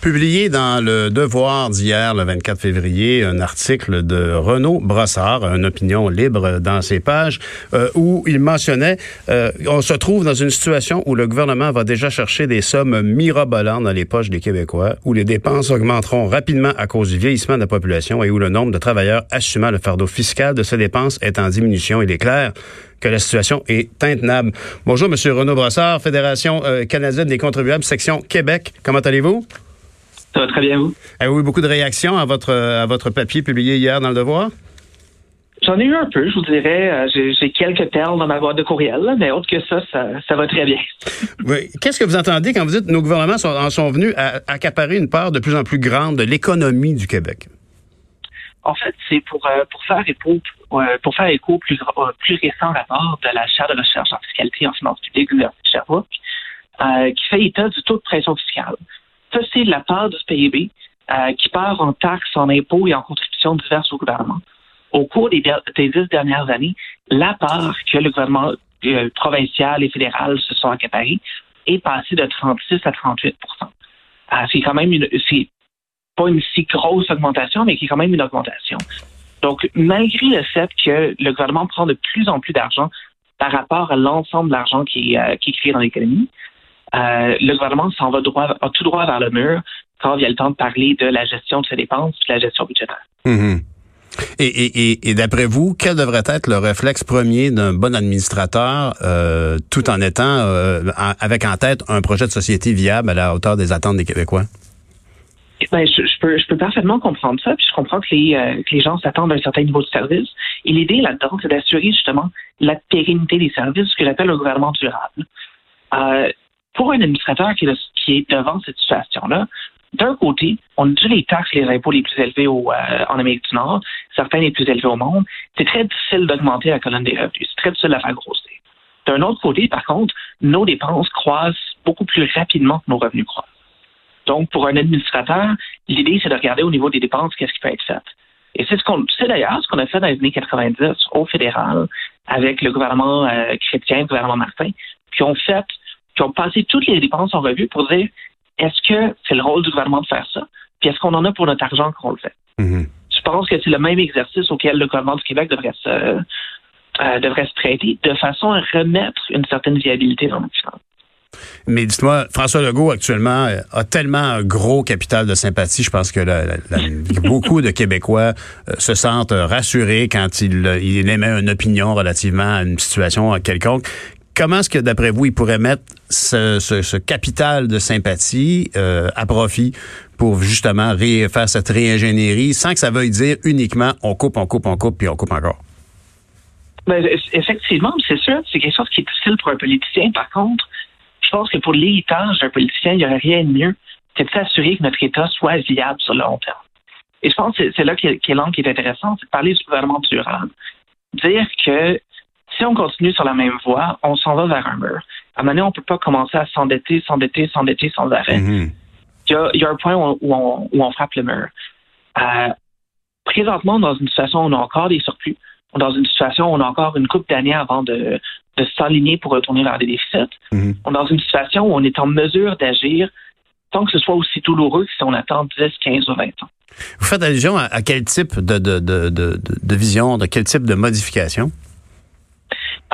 Publié dans le Devoir d'hier, le 24 février, un article de Renaud Brossard, une opinion libre dans ses pages, euh, où il mentionnait, euh, on se trouve dans une situation où le gouvernement va déjà chercher des sommes mirobolantes dans les poches des Québécois, où les dépenses augmenteront rapidement à cause du vieillissement de la population et où le nombre de travailleurs assumant le fardeau fiscal de ces dépenses est en diminution. Il est clair que la situation est intenable. Bonjour, Monsieur Renaud Brossard, Fédération euh, canadienne des contribuables, section Québec. Comment allez-vous? Ça va très bien, vous? Avez-vous eu beaucoup de réactions à votre, à votre papier publié hier dans Le Devoir? J'en ai eu un peu, je vous dirais. Euh, j'ai quelques perles dans ma boîte de courriel, mais autre que ça, ça, va très bien. Oui. Qu'est-ce que vous entendez quand vous dites que nos gouvernements sont, en sont venus à accaparer une part de plus en plus grande de l'économie du Québec? En fait, c'est pour, euh, pour faire écho euh, pour faire écho au plus, plus récent rapport de la chaire de recherche en fiscalité et en finances publiques de l'Université de Sherbrooke, qui fait état du taux de pression fiscale. Ça, c'est la part du PIB euh, qui part en taxes, en impôts et en contributions diverses au gouvernement. Au cours des, dix dernières années, la part que le gouvernement euh, provincial et fédéral se sont accaparés est passée de 36 à 38% euh, C'est quand même une, c'est pas une si grosse augmentation, mais qui est quand même une augmentation. Donc, malgré le fait que le gouvernement prend de plus en plus d'argent par rapport à l'ensemble de l'argent qui, qui est créé dans l'économie, euh, le gouvernement s'en va droit, tout droit vers le mur quand il y a le temps de parler de la gestion de ses dépenses, de la gestion budgétaire. Mm-hmm. Et, d'après vous, quel devrait être le réflexe premier d'un bon administrateur, euh, tout en étant euh, avec en tête un projet de société viable à la hauteur des attentes des Québécois? Ben, je, peux, je peux parfaitement comprendre ça, puis je comprends que les, que les gens s'attendent à un certain niveau de service. Et l'idée là-dedans, c'est d'assurer justement la pérennité des services, ce que j'appelle le gouvernement durable. Pour un administrateur qui est, devant cette situation-là, d'un côté, on a déjà les taxes les impôts les plus élevés euh, en Amérique du Nord, certains les plus élevés au monde. C'est très difficile d'augmenter la colonne des revenus. C'est très difficile à faire grossir. D'un autre côté, par contre, nos dépenses croissent beaucoup plus rapidement que nos revenus croissent. Donc, pour un administrateur, l'idée, c'est de regarder au niveau des dépenses qu'est-ce qui peut être fait. Et c'est ce qu'on, d'ailleurs ce qu'on a fait dans les années 90 au fédéral avec le gouvernement euh, chrétien, le gouvernement Martin, qui ont fait qui ont passé toutes les dépenses en revue pour dire est-ce que c'est le rôle du gouvernement de faire ça? Puis est-ce qu'on en a pour notre argent quand on le fait? Mm-hmm. Je pense que c'est le même exercice auquel le gouvernement du Québec devrait se, euh, devrait se prêter de façon à remettre une certaine viabilité dans notre finance. Mais dites-moi, François Legault actuellement euh, a tellement un gros capital de sympathie. Je pense que beaucoup de Québécois euh, se sentent rassurés quand il, il émet une opinion relativement à une situation quelconque comment est-ce que, d'après vous, il pourrait mettre ce, capital de sympathie euh, à profit pour justement faire cette réingénierie sans que ça veuille dire uniquement on coupe, on coupe, on coupe, puis on coupe encore? Ben, effectivement, c'est sûr, c'est quelque chose qui est difficile pour un politicien. Par contre, je pense que pour l'héritage d'un politicien, il n'y aurait rien de mieux que de s'assurer que notre État soit viable sur le long terme. Et je pense que c'est là qu'est l'angle qui est intéressant, c'est de parler du gouvernement durable. Dire que si on continue sur la même voie, on s'en va vers un mur. À un moment donné, on ne peut pas commencer à s'endetter, s'endetter, s'endetter sans arrêt. Mm-hmm. il, y a, un point où on, frappe le mur. Euh, présentement, dans une situation où on a encore des surplus, dans une situation où on a encore une coupe d'années avant de, s'aligner pour retourner vers des déficits, mm-hmm. on est dans une situation où on est en mesure d'agir sans que ce soit aussi douloureux que si on attend 10, 15 ou 20 ans. Vous faites allusion à, quel type de, de, vision, de quel type de modification?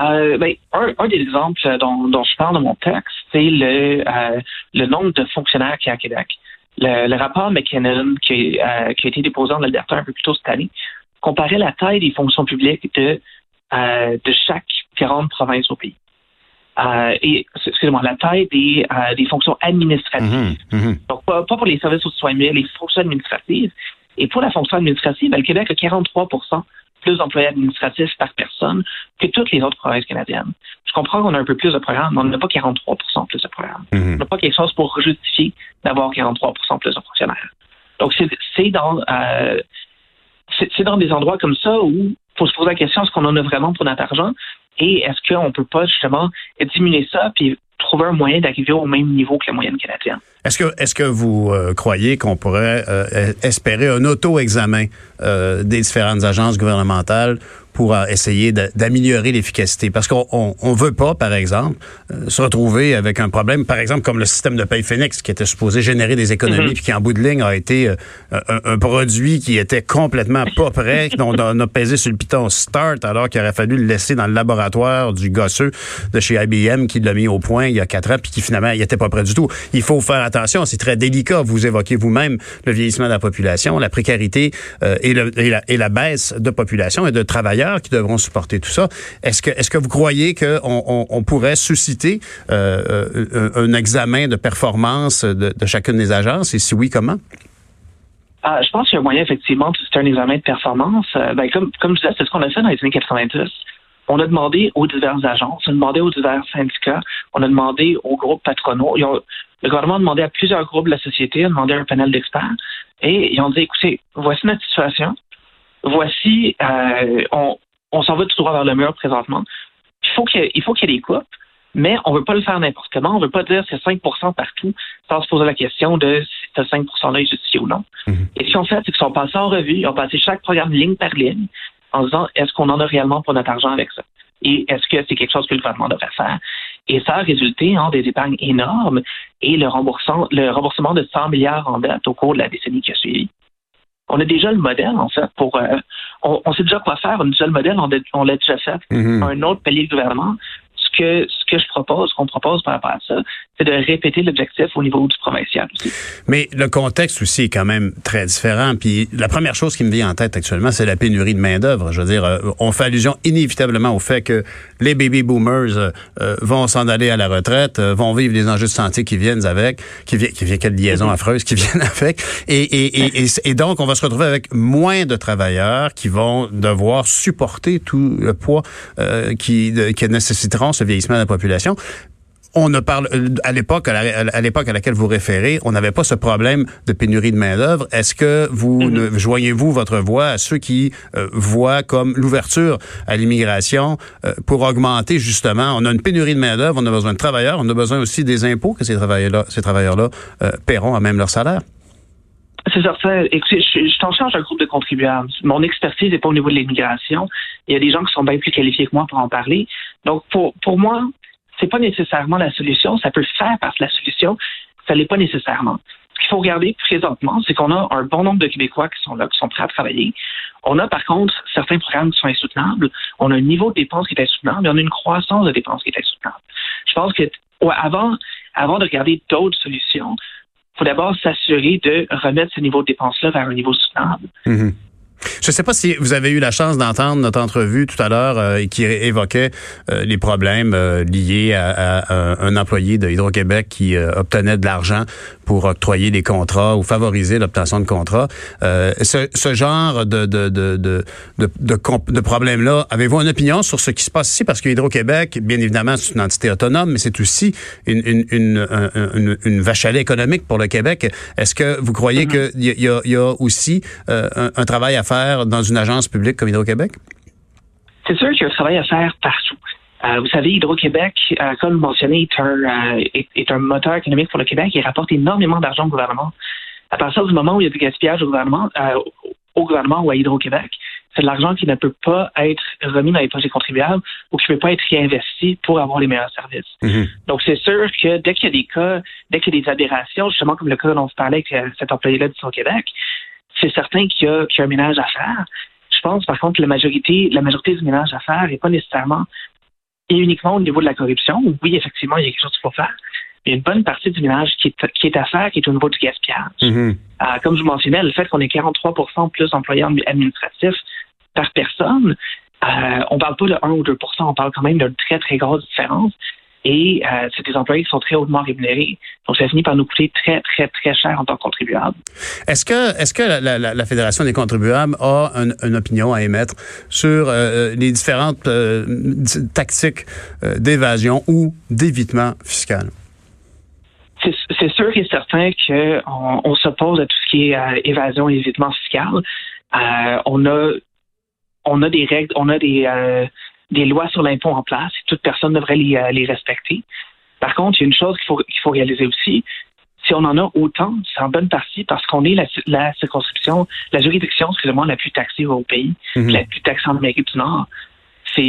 Euh, ben, un, des exemples dont, je parle dans mon texte, c'est le, euh, le nombre de fonctionnaires qu'il y a à Québec. Le, rapport McKinnon qui, euh, qui, a été déposé en Alberta un peu plus tôt cette année comparait la taille des fonctions publiques de, de chaque grande province au pays. et, excusez-moi, la taille des, des fonctions administratives. Mmh, mmh. Donc, pas, pour les services aux soins, mais les fonctions administratives. Et pour la fonction administrative, ben, le Québec a 43 plus d'employés administratifs par personne que toutes les autres provinces canadiennes. Je comprends qu'on a un peu plus de programmes, mais on n'a pas 43% plus de programmes. Mhm. On n'a pas quelque chose pour justifier d'avoir 43 plus de fonctionnaires. Donc, c'est dans, euh, c'est dans des endroits comme ça où il faut se poser la question est-ce qu'on en a vraiment pour notre argent? Et est-ce qu'on ne peut pas justement diminuer ça puis trouver un moyen d'arriver au même niveau que la moyenne canadienne? Est-ce que, est-ce que vous euh, croyez qu'on pourrait euh, espérer un auto-examen euh, des différentes agences gouvernementales pour essayer d'améliorer l'efficacité? Parce qu'on on, veut pas, par exemple, se retrouver avec un problème, par exemple, comme le système de paye Phoenix, qui était supposé générer des économies, mm-hmm. puis qui, en bout de ligne, a été un, produit qui était complètement pas prêt, dont on a pesé sur le piton Start, alors qu'il aurait fallu le laisser dans le laboratoire du gosseux de chez IBM, qui l'a mis au point il y a quatre ans, puis qui, finalement, il était pas prêt du tout. Il faut faire attention, c'est très délicat. Vous évoquez vous-même le vieillissement de la population, la précarité euh, et, la, baisse de population et de travailleurs qui devront supporter tout ça. Est-ce que, est-ce que vous croyez qu'on on, pourrait susciter euh, euh, un examen de performance de, chacune des agences? Et si oui, comment? Ah, je pense qu'il y a moyen, effectivement, c'est un examen de performance. ben, comme, comme je disais, c'est ce qu'on a fait dans les années 90 on a demandé aux diverses agences, on a demandé aux divers syndicats, on a demandé aux groupes patronaux. Le gouvernement a demandé à plusieurs groupes de la société, a demandé à un panel d'experts, et ils ont dit, écoutez, voici notre situation, voici, euh, on, s'en va tout droit vers le mur présentement. Il faut qu'il y, y ait des coupes, mais on ne veut pas le faire n'importe comment. On ne veut pas dire c'est 5% partout sans se poser la question de si ce 5 %-là est justifié ou non. Mm-hmm. Et ce qu'ils ont fait, c'est qu'ils sont passés en revue, ils ont passé chaque programme ligne par ligne, en disant est-ce qu'on en a réellement pour notre argent avec ça? Et est-ce que c'est quelque chose que le gouvernement devrait faire? Et ça a résulté en des épargnes énormes et le remboursement, le remboursement de 100 milliards en dette au cours de la décennie qui a suivi. On a déjà le modèle, en fait, pour. Euh, on, sait déjà quoi faire. On a déjà le modèle, on, l'a déjà fait. Mm-hmm. Un autre palier de gouvernement, que ce que je propose, qu'on propose par rapport à ça, c'est de répéter l'objectif au niveau du provincial aussi. Mais le contexte aussi est quand même très différent. Puis la première chose qui me vient en tête actuellement, c'est la pénurie de main d'œuvre. Je veux dire, euh, on fait allusion inévitablement au fait que les baby boomers euh, euh, vont s'en aller à la retraite, vont vivre des enjeux de santé qui viennent avec, qui viennent, qui viennent quelle liaison mm-hmm. affreuse qui viennent avec, et, et, et, et, donc on va se retrouver avec moins de travailleurs qui vont devoir supporter tout le poids qui, qui nécessiteront ce vieillissement de la population on ne parle à l'époque à l'époque à laquelle vous référez, on n'avait pas ce problème de pénurie de main d'œuvre. Est-ce que vous mm-hmm. joignez-vous votre voix à ceux qui euh, voient comme l'ouverture à l'immigration euh, pour augmenter justement? On a une pénurie de main d'œuvre, on a besoin de travailleurs, on a besoin aussi des impôts que ces travailleurs-là, ces travailleurs-là euh, paieront à même leur salaire. C'est certain. Écoutez, je, je t'en charge d'un groupe de contribuables. Mon expertise n'est pas au niveau de l'immigration. Il y a des gens qui sont bien plus qualifiés que moi pour en parler. Donc, pour, pour moi, c'est pas nécessairement la solution. Ça peut faire partie de la solution. Ça l'est pas nécessairement. Ce qu'il faut regarder présentement, c'est qu'on a un bon nombre de Québécois qui sont là, qui sont prêts à travailler. On a par contre certains programmes qui sont insoutenables. On a un niveau de dépenses qui est insoutenable, mais on a une croissance de dépenses qui est insoutenable. Je pense que avant, avant de regarder d'autres solutions, faut d'abord s'assurer de remettre ce niveau de dépenses-là vers un niveau soutenable. Mm-hmm. Je ne sais pas si vous avez eu la chance d'entendre notre entrevue tout à l'heure euh, qui évoquait euh, les problèmes euh, liés à, un employé de Hydro-Québec qui obtenait de l'argent pour octroyer des contrats ou favoriser l'obtention de contrats. Ce, ce, genre de, de, de, de, de, de problème-là, avez-vous une opinion sur ce qui se passe ici? Parce que Hydro-Québec, bien évidemment, c'est une entité autonome, mais c'est aussi une, une, une, une, vache à lait économique pour le Québec. Est-ce que vous croyez mm-hmm. qu'il y, y, y, a aussi un, un travail à faire dans une agence publique comme Hydro-Québec? C'est sûr qu'il y a un travail à faire partout. Euh, vous savez, Hydro-Québec, euh, comme mentionné, est un, euh, est, un moteur économique pour le Québec. Il rapporte énormément d'argent au gouvernement. À partir du moment où il y a du gaspillage au gouvernement, au gouvernement ou à Hydro-Québec, c'est de l'argent qui ne peut pas être remis dans les poches des contribuables ou qui ne peut pas être réinvesti pour avoir les meilleurs services. Mm-hmm. Donc, c'est sûr que dès qu'il y a des cas, dès qu'il y a des aberrations, justement comme le cas dont on se parlait avec cet employé-là du Québec, c'est certain qu'il y, a, un ménage à faire. Je pense, par contre, que la majorité, la majorité du ménage à faire n'est pas nécessairement et uniquement au niveau de la corruption. Oui, effectivement, il y a quelque chose qu'il faut faire. Il y a une bonne partie du ménage qui est, qui est à faire, qui est au niveau du gaspillage. Mm-hmm. Euh, comme je vous mentionnais, le fait qu'on ait 43% plus d'employés administratifs par personne, euh, on parle pas de 1 ou 2% on parle quand même d'une très, très grosse différence. Et euh, c'est des employés qui sont très hautement rémunérés. Donc, ça finit par nous coûter très, très, très cher en tant que contribuables. Est-ce que, est-ce que la, la, la, Fédération des contribuables a une opinion à émettre sur euh, les différentes euh, tactiques d'évasion ou d'évitement fiscal? C'est sûr et certain qu'on on s'oppose à tout ce qui est évasion et évitement fiscal. on a on a des règles, on a des des lois sur l'impôt en place et toute personne devrait les, euh, les respecter. Par contre, il y a une chose qu'il faut, qu'il faut réaliser aussi. Si on en a autant, c'est en bonne partie parce qu'on est la, la circonscription, la juridiction, excusez-moi, la plus taxée au pays, Mhm. la plus taxée en Amérique du Nord.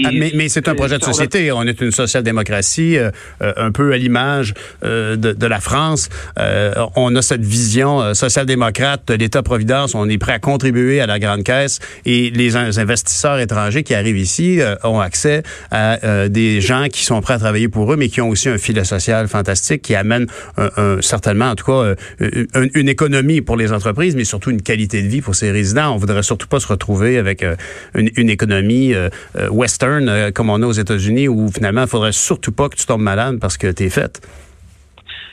Ah, mais mais c'est un projet de société. On est une social-démocratie, euh, euh, un peu à l'image euh, de, de la France. Euh, on a cette vision euh, social-démocrate de l'État-providence. On est prêt à contribuer à la grande caisse et les in- investisseurs étrangers qui arrivent ici euh, ont accès à euh, des gens qui sont prêts à travailler pour eux, mais qui ont aussi un filet social fantastique qui amène un- un- certainement, en tout cas, euh, une, une économie pour les entreprises, mais surtout une qualité de vie pour ces résidents. On voudrait surtout pas se retrouver avec euh, une, une économie euh, euh, euh, comme on a aux États-Unis où finalement, il faudrait surtout pas que tu tombes malade parce que t'es faite.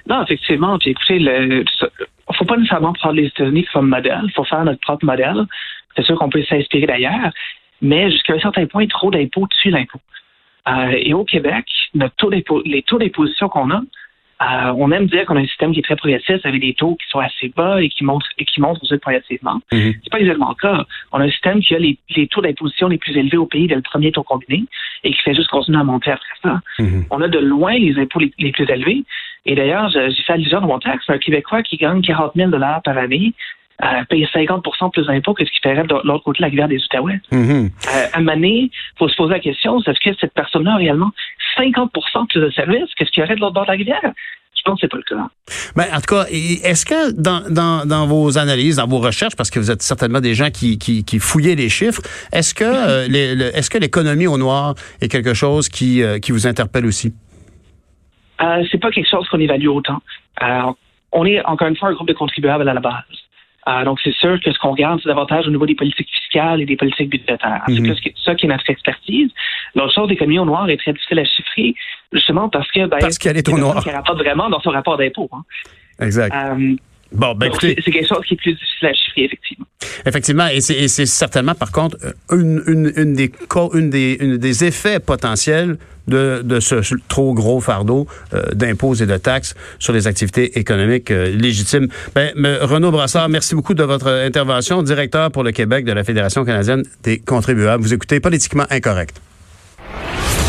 Non, effectivement. Puis écoutez, il faut pas nécessairement prendre les États-Unis comme modèle. Il faut faire notre propre modèle. C'est sûr qu'on peut s'inspirer d'ailleurs, mais jusqu'à un certain point, trop d'impôts tue l'impôt. Euh, et au Québec, notre taux les taux d'imposition qu'on a, euh, on aime dire qu'on a un système qui est très progressiste avec des taux qui sont assez bas et qui montent et qui montent ensuite progressivement. Mhm. C'est pas exactement le cas. On a un système qui a les, les taux d'imposition les plus élevés au pays dès le premier taux combiné et qui fait juste continuer à monter après ça. Mhm. On a de loin les impôts les, les plus élevés. Et d'ailleurs, j'ai fait allusion dans mon texte, un Québécois qui gagne 40 000 par année euh, paye 50% plus d'impôts que ce qu'il paierait de l'autre côté de la rivière des Outaouais. Mhm. Euh, à un moment il faut se poser la question, est-ce que cette personne-là a réellement 50 plus de services que ce qu'il y aurait de l'autre bord de la rivière? Je pense que c'est pas le cas. Ben, en tout cas, est-ce que dans, dans, dans vos analyses, dans vos recherches, parce que vous êtes certainement des gens qui, qui, qui fouillez les chiffres, est-ce que euh, les- le- est-ce que l'économie au noir est quelque chose qui, euh, qui vous interpelle aussi? Euh, c'est pas quelque chose qu'on évalue autant. Euh, on est encore une fois un groupe de contribuables à la base. Euh, donc, c'est sûr que ce qu'on regarde, c'est davantage au niveau des politiques fiscales et des politiques budgétaires. C'est Mhm. plus ça qui est notre expertise. L'autre chose, l'économie au noir est très difficile à chiffrer, justement parce que ben, Parce qu'elle est au noir. qui rapporte vraiment dans son rapport d'impôt. Hein. Exact. Euh, Bon, ben écoutez, c'est quelque chose qui est plus difficile à chiffrer, effectivement. effectivement, et c'est certainement, par contre, une, une, une des, une des, une des effets potentiels de, de ce trop gros fardeau euh, d'impôts et de taxes sur les activités économiques euh, légitimes. Ben, Renaud Brassard, merci beaucoup de votre intervention, directeur pour le Québec de la Fédération canadienne des contribuables. Vous écoutez Politiquement Incorrect.